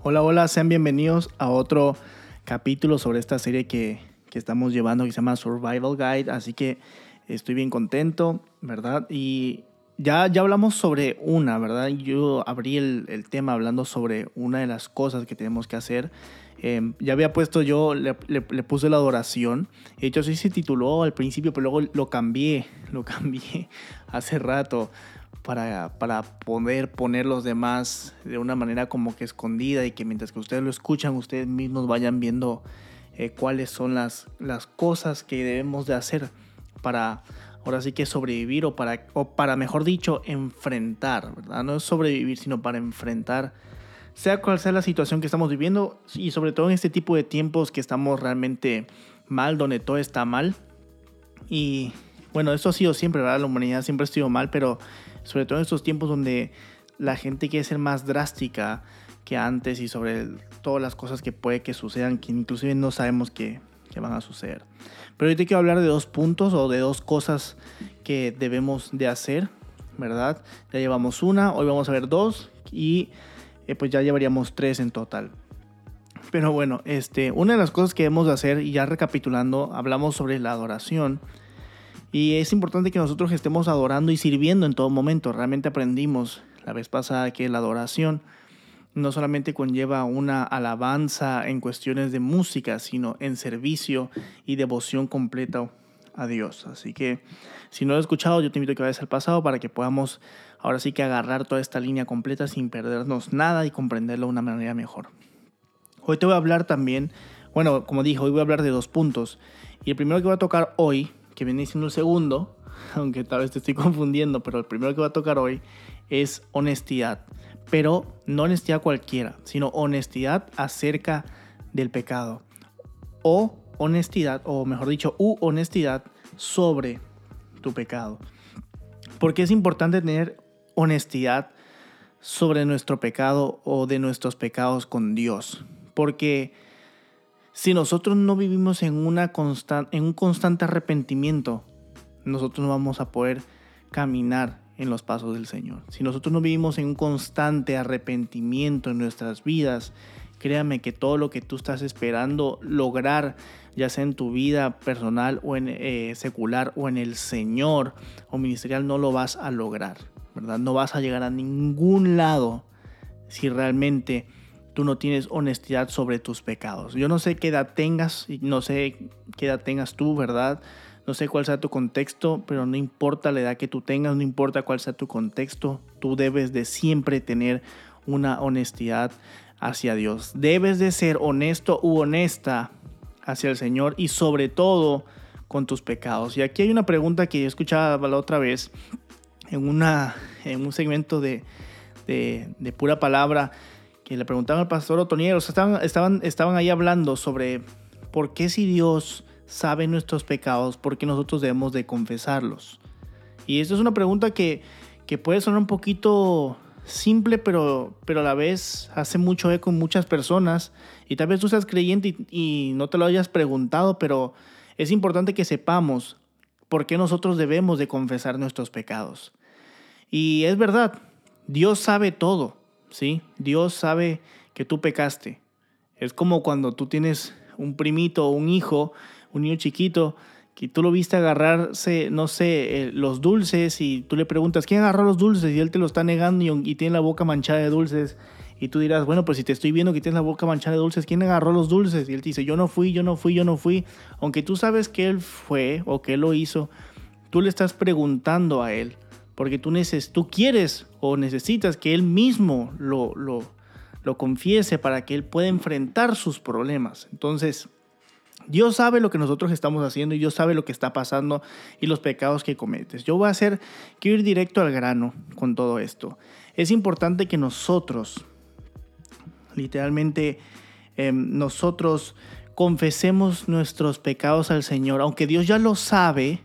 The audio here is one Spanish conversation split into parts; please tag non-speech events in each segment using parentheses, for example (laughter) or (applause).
Hola, hola, sean bienvenidos a otro capítulo sobre esta serie que, que, estamos llevando que se llama Survival Guide. Así que estoy bien contento, ¿verdad? Y ya, ya hablamos sobre una, ¿verdad? Yo abrí el, el tema hablando sobre una de las cosas que tenemos que hacer. Eh, ya había puesto yo, le, le, le, puse la adoración. De hecho, sí se tituló al principio, pero luego lo cambié, (laughs) lo cambié hace rato para, para poder poner los demás de una manera como que escondida y que mientras que ustedes lo escuchan, ustedes mismos vayan viendo eh, cuáles son las, las cosas que debemos de hacer para ahora sí que sobrevivir o para, o para mejor dicho, enfrentar, ¿verdad? No es sobrevivir, sino para enfrentar sea cual sea la situación que estamos viviendo y sobre todo en este tipo de tiempos que estamos realmente mal, donde todo está mal. Y bueno, eso ha sido siempre, ¿verdad? La humanidad siempre ha sido mal, pero sobre todo en estos tiempos donde la gente quiere ser más drástica que antes y sobre todas las cosas que puede que sucedan, que inclusive no sabemos que, que van a suceder. Pero hoy te quiero hablar de dos puntos o de dos cosas que debemos de hacer, ¿verdad? Ya llevamos una, hoy vamos a ver dos y eh, pues ya llevaríamos tres en total. Pero bueno, este, una de las cosas que debemos de hacer, y ya recapitulando, hablamos sobre la adoración. Y es importante que nosotros estemos adorando y sirviendo en todo momento. Realmente aprendimos la vez pasada que la adoración no solamente conlleva una alabanza en cuestiones de música, sino en servicio y devoción completa a Dios. Así que si no lo has escuchado, yo te invito a que vayas al pasado para que podamos ahora sí que agarrar toda esta línea completa sin perdernos nada y comprenderlo de una manera mejor. Hoy te voy a hablar también, bueno, como dije, hoy voy a hablar de dos puntos. Y el primero que voy a tocar hoy que viene siendo el segundo, (laughs) aunque tal vez te estoy confundiendo, pero el primero que va a tocar hoy es honestidad. Pero no honestidad cualquiera, sino honestidad acerca del pecado. O honestidad, o mejor dicho, u honestidad sobre tu pecado. Porque es importante tener honestidad sobre nuestro pecado o de nuestros pecados con Dios. Porque si nosotros no vivimos en, una en un constante arrepentimiento, nosotros no vamos a poder caminar en los pasos del Señor. Si nosotros no vivimos en un constante arrepentimiento en nuestras vidas, créame que todo lo que tú estás esperando lograr, ya sea en tu vida personal o en eh, secular o en el Señor o ministerial, no lo vas a lograr, ¿verdad? No vas a llegar a ningún lado si realmente tú no tienes honestidad sobre tus pecados. Yo no sé qué edad tengas, no sé qué edad tengas tú, ¿verdad? No sé cuál sea tu contexto, pero no importa la edad que tú tengas, no importa cuál sea tu contexto, tú debes de siempre tener una honestidad hacia Dios. Debes de ser honesto u honesta hacia el Señor y sobre todo con tus pecados. Y aquí hay una pregunta que yo escuchaba la otra vez en, una, en un segmento de, de pura palabra que le preguntaban al pastor Otoniero, estaban, estaban, estaban ahí hablando sobre por qué si Dios sabe nuestros pecados, por qué nosotros debemos de confesarlos. Y esto es una pregunta que, que puede sonar un poquito simple, pero, pero a la vez hace mucho eco en muchas personas. Y tal vez tú seas creyente y, y no te lo hayas preguntado, pero es importante que sepamos por qué nosotros debemos de confesar nuestros pecados. Y es verdad, Dios sabe todo. ¿Sí? Dios sabe que tú pecaste. Es como cuando tú tienes un primito o un hijo, un niño chiquito, que tú lo viste agarrarse, no sé, eh, los dulces y tú le preguntas, ¿quién agarró los dulces? Y él te lo está negando y, y, tiene la boca manchada de dulces. Y tú dirás, bueno, pues si te estoy viendo que tienes la boca manchada de dulces, ¿quién agarró los dulces? Y él te dice, yo no fui, yo no fui, yo no fui. Aunque tú sabes que él fue o que él lo hizo, tú le estás preguntando a él porque tú, neces tú quieres o necesitas que Él mismo lo, lo, confiese para que Él pueda enfrentar sus problemas. Entonces, Dios sabe lo que nosotros estamos haciendo y Dios sabe lo que está pasando y los pecados que cometes. Yo voy a hacer, quiero ir directo al grano con todo esto. Es importante que nosotros, literalmente, eh, nosotros confesemos nuestros pecados al Señor, aunque Dios ya lo sabe,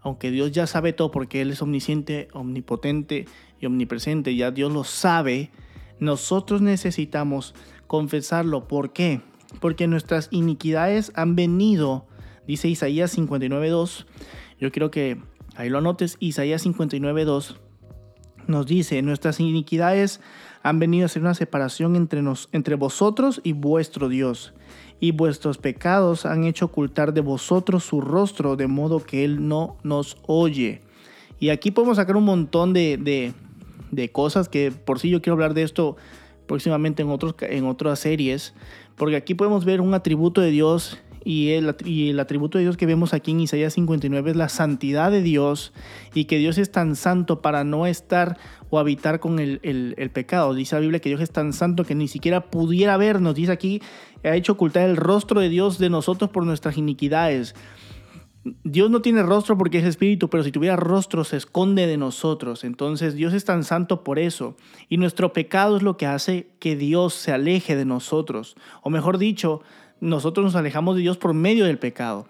aunque Dios ya sabe todo porque Él es omnisciente, omnipotente y omnipresente, ya Dios lo sabe, nosotros necesitamos confesarlo. ¿Por qué? Porque nuestras iniquidades han venido, dice Isaías 59.2, yo quiero que ahí lo anotes, Isaías 59.2 nos dice, nuestras iniquidades han venido a ser una separación entre, vosotros y vuestro Dios, y vuestros pecados han hecho ocultar de vosotros su rostro, de modo que Él no nos oye. Y aquí podemos sacar un montón de, cosas que por sí yo quiero hablar de esto próximamente en, en otras series, porque aquí podemos ver un atributo de Dios y el, atributo de Dios que vemos aquí en Isaías 59 es la santidad de Dios y que Dios es tan santo para no estar o habitar con el, el, pecado. Dice la Biblia que Dios es tan santo que ni siquiera pudiera vernos. Dice aquí, ha hecho ocultar el rostro de Dios de nosotros por nuestras iniquidades. Dios no tiene rostro porque es espíritu, pero si tuviera rostro se esconde de nosotros. Entonces Dios es tan santo por eso. Y nuestro pecado es lo que hace que Dios se aleje de nosotros. O mejor dicho, nosotros nos alejamos de Dios por medio del pecado.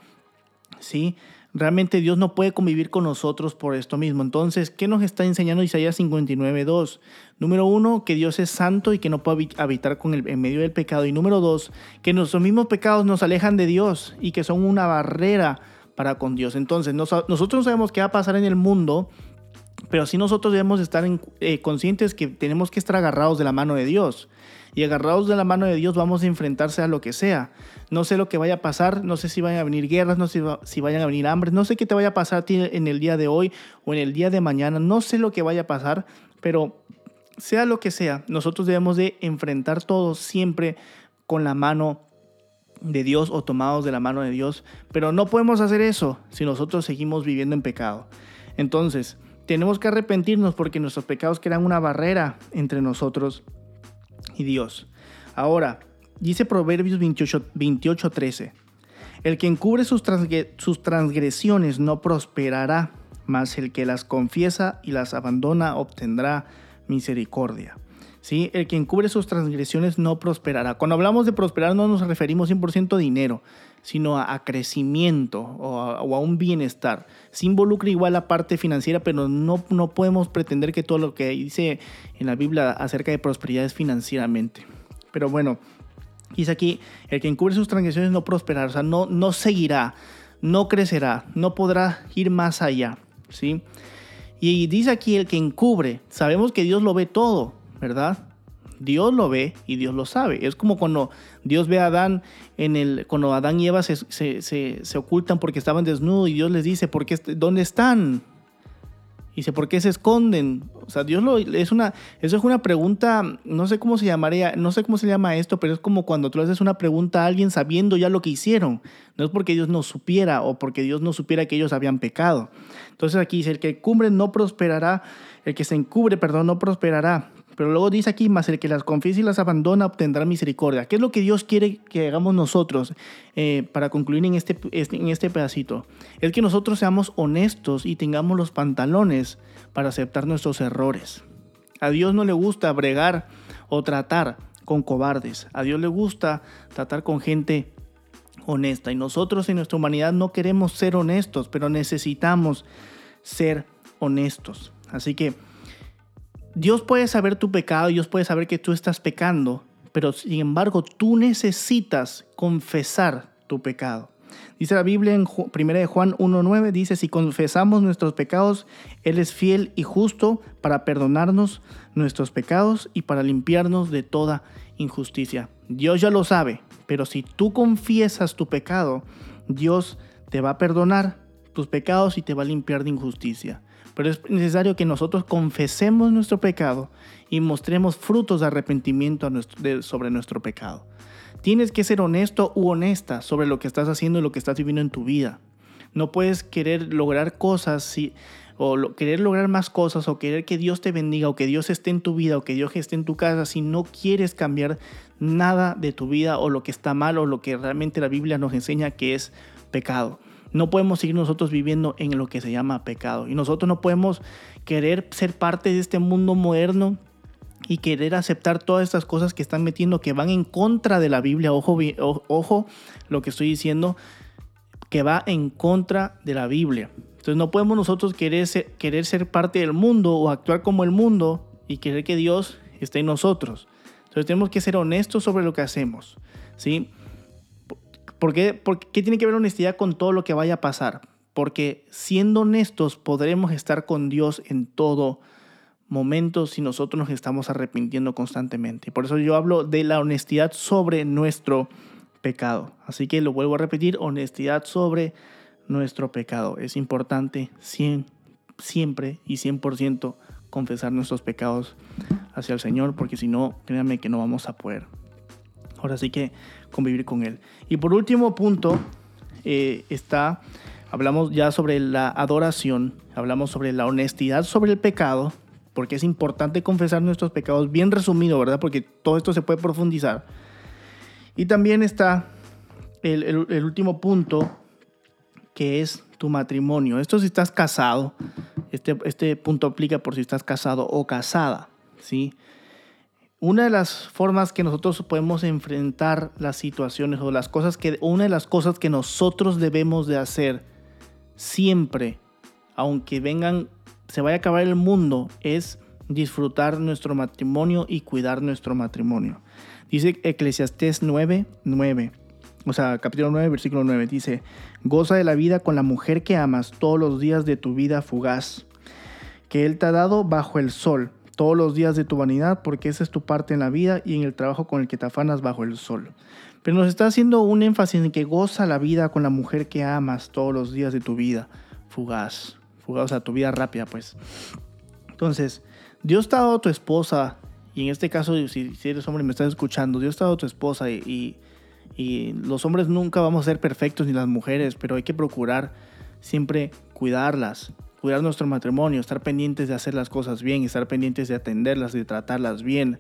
¿Sí? Realmente Dios no puede convivir con nosotros por esto mismo. Entonces, ¿qué nos está enseñando Isaías 59.2? Número uno, que Dios es santo y que no puede habitar con el, en medio del pecado. Y número dos, que nuestros mismos pecados nos alejan de Dios y que son una barrera para con Dios. Entonces, nosotros no sabemos qué va a pasar en el mundo, pero sí nosotros debemos estar eh, conscientes que tenemos que estar agarrados de la mano de Dios y agarrados de la mano de Dios vamos a enfrentarse a lo que sea. No sé lo que vaya a pasar, no sé si vayan a venir guerras, no sé si vayan a venir hambres, no sé qué te vaya a pasar a ti en el día de hoy o en el día de mañana, no sé lo que vaya a pasar, pero sea lo que sea, nosotros debemos de enfrentar todo siempre con la mano de Dios o tomados de la mano de Dios, pero no podemos hacer eso si nosotros seguimos viviendo en pecado. Entonces, tenemos que arrepentirnos porque nuestros pecados crean una barrera entre nosotros y Dios. Ahora, dice Proverbios 28, 13, el que encubre sus, sus transgresiones no prosperará, mas el que las confiesa y las abandona obtendrá misericordia. El que encubre sus transgresiones no prosperará. Cuando hablamos de prosperar no nos referimos 100% a dinero, sino a, crecimiento o a, un bienestar. Se involucra igual la parte financiera, pero no, no podemos pretender que todo lo que dice en la Biblia acerca de prosperidad es financieramente. Pero bueno, dice aquí, el que encubre sus transgresiones no prosperará, o sea, no, no seguirá, no crecerá, no podrá ir más allá, ¿sí? Y dice aquí el que encubre, sabemos que Dios lo ve todo, ¿verdad? Dios lo ve y Dios lo sabe. Es como cuando Dios ve a Adán en el, cuando Adán y Eva se, se, ocultan porque estaban desnudos y Dios les dice, ¿por qué, ¿dónde están? Y dice, ¿por qué se esconden? O sea, Dios lo, es una, eso es una pregunta, no sé cómo se llamaría, no sé cómo se llama esto, pero es como cuando tú le haces una pregunta a alguien sabiendo ya lo que hicieron. No es porque Dios no supiera o porque Dios no supiera que ellos habían pecado. Entonces aquí dice, el que cubre no prosperará, el que se encubre, perdón, no prosperará. Pero luego dice aquí, más el que las confiesa y las abandona obtendrá misericordia. ¿Qué es lo que Dios quiere que hagamos nosotros eh, para concluir en este, en este pedacito? Es que nosotros seamos honestos y tengamos los pantalones para aceptar nuestros errores. A Dios no le gusta bregar o tratar con cobardes. A Dios le gusta tratar con gente honesta. Y nosotros en nuestra humanidad no queremos ser honestos, pero necesitamos ser honestos. Así que Dios puede saber tu pecado, Dios puede saber que tú estás pecando, pero sin embargo tú necesitas confesar tu pecado. Dice la Biblia en 1 de Juan 1.9, dice, si confesamos nuestros pecados, Él es fiel y justo para perdonarnos nuestros pecados y para limpiarnos de toda injusticia. Dios ya lo sabe, pero si tú confiesas tu pecado, Dios te va a perdonar tus pecados y te va a limpiar de injusticia. Pero es necesario que nosotros confesemos nuestro pecado y mostremos frutos de arrepentimiento sobre nuestro pecado. Tienes que ser honesto u honesta sobre lo que estás haciendo y lo que estás viviendo en tu vida. No puedes querer lograr cosas si, o querer lograr más cosas o querer que Dios te bendiga o que Dios esté en tu vida o que Dios esté en tu casa si no quieres cambiar nada de tu vida o lo que está mal o lo que realmente la Biblia nos enseña que es pecado. No podemos seguir nosotros viviendo en lo que se llama pecado. Y nosotros no podemos querer ser parte de este mundo moderno y querer aceptar todas estas cosas que están metiendo que van en contra de la Biblia. Ojo, ojo lo que estoy diciendo, que va en contra de la Biblia. Entonces no podemos nosotros querer ser, querer ser parte del mundo o actuar como el mundo y querer que Dios esté en nosotros. Entonces tenemos que ser honestos sobre lo que hacemos. ¿sí? ¿Por qué, tiene que ver honestidad con todo lo que vaya a pasar? Porque siendo honestos podremos estar con Dios en todo momentos si nosotros nos estamos arrepintiendo constantemente. Por eso yo hablo de la honestidad sobre nuestro pecado. Así que lo vuelvo a repetir, honestidad sobre nuestro pecado. Es importante siempre y 100% confesar nuestros pecados hacia el Señor, porque si no, créanme que no vamos a poder. Ahora sí que convivir con Él. Y por último punto, eh, está, hablamos ya sobre la adoración, hablamos sobre la honestidad sobre el pecado, porque es importante confesar nuestros pecados, bien resumido, ¿verdad? Porque todo esto se puede profundizar. Y también está el, el último punto, que es tu matrimonio. Esto si estás casado, este, este punto aplica por si estás casado o casada, ¿sí? Una de las formas que nosotros podemos enfrentar las situaciones o las cosas que, una de las cosas que nosotros debemos de hacer siempre, aunque vengan, se vaya a acabar el mundo, es disfrutar nuestro matrimonio y cuidar nuestro matrimonio. Dice Eclesiastés 9, 9 o sea, capítulo 9, versículo 9, dice, goza de la vida con la mujer que amas todos los días de tu vida fugaz, que Él te ha dado bajo el sol, todos los días de tu vanidad, porque esa es tu parte en la vida y en el trabajo con el que te afanas bajo el sol. Pero nos está haciendo un énfasis en que goza la vida con la mujer que amas todos los días de tu vida fugaz, fugaz, o sea, tu vida rápida, pues. Entonces, Dios te ha dado tu esposa, y en este caso, si, eres hombre y me estás escuchando, Dios te ha dado tu esposa y y los hombres nunca vamos a ser perfectos ni las mujeres, pero hay que procurar siempre cuidarlas, cuidar nuestro matrimonio, estar pendientes de hacer las cosas bien, estar pendientes de atenderlas, de tratarlas bien.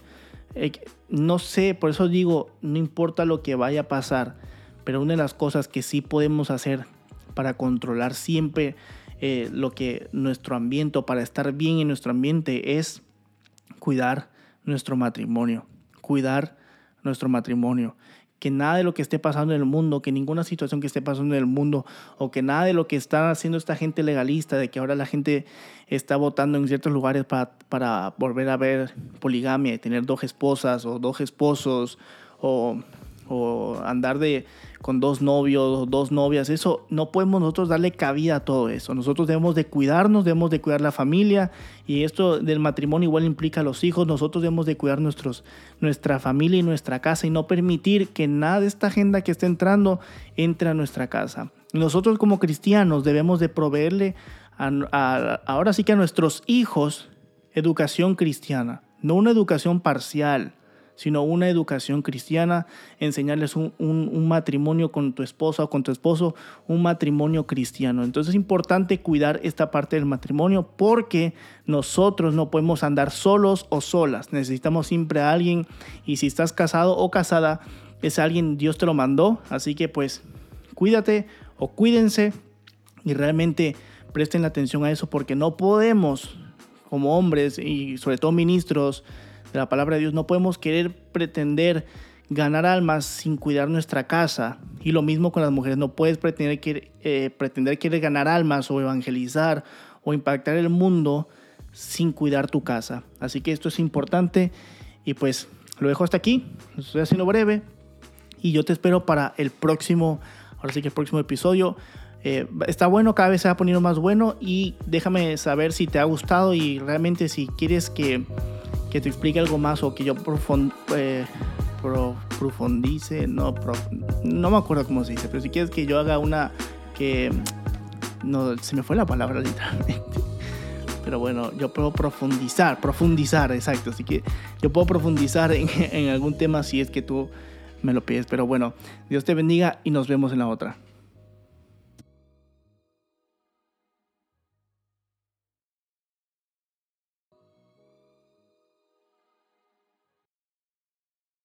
No sé, por eso digo, no importa lo que vaya a pasar, pero una de las cosas que sí podemos hacer para controlar siempre eh, lo que nuestro ambiente, para estar bien en nuestro ambiente, es cuidar nuestro matrimonio, cuidar nuestro matrimonio que nada de lo que esté pasando en el mundo, que ninguna situación que esté pasando en el mundo, o que nada de lo que está haciendo esta gente legalista, de que ahora la gente está votando en ciertos lugares para, para volver a ver poligamia y tener dos esposas o dos esposos, o o andar de, con dos novios o dos novias, eso no podemos nosotros darle cabida a todo eso. Nosotros debemos de cuidarnos, debemos de cuidar la familia y esto del matrimonio igual implica a los hijos. Nosotros debemos de cuidar nuestros, nuestra familia y nuestra casa y no permitir que nada de esta agenda que está entrando entre a nuestra casa. Nosotros como cristianos debemos de proveerle ahora sí que a nuestros hijos educación cristiana, no una educación parcial sino una educación cristiana, enseñarles un, matrimonio con tu esposa o con tu esposo, un matrimonio cristiano. Entonces es importante cuidar esta parte del matrimonio porque nosotros no podemos andar solos o solas. Necesitamos siempre a alguien y si estás casado o casada, es alguien, Dios te lo mandó. Así que pues cuídate o cuídense y realmente presten atención a eso porque no podemos como hombres y sobre todo ministros, de la palabra de Dios. No podemos querer pretender ganar almas sin cuidar nuestra casa. Y lo mismo con las mujeres. No puedes pretender, que, eh, pretender querer ganar almas o evangelizar o impactar el mundo sin cuidar tu casa. Así que esto es importante. Y pues lo dejo hasta aquí. Estoy haciendo breve. Y yo te espero para el próximo, ahora sí que el próximo episodio. Eh, está bueno, cada vez se va poniendo más bueno. Y déjame saber si te ha gustado y realmente si quieres que que te explique algo más o que yo eh, profundice, no, no me acuerdo cómo se dice, pero si quieres que yo haga una que... No, se me fue la palabra (laughs) literalmente. Pero bueno, yo puedo profundizar, profundizar, exacto. Así que yo puedo profundizar en, en algún tema si es que tú me lo pides. Pero bueno, Dios te bendiga y nos vemos en la otra.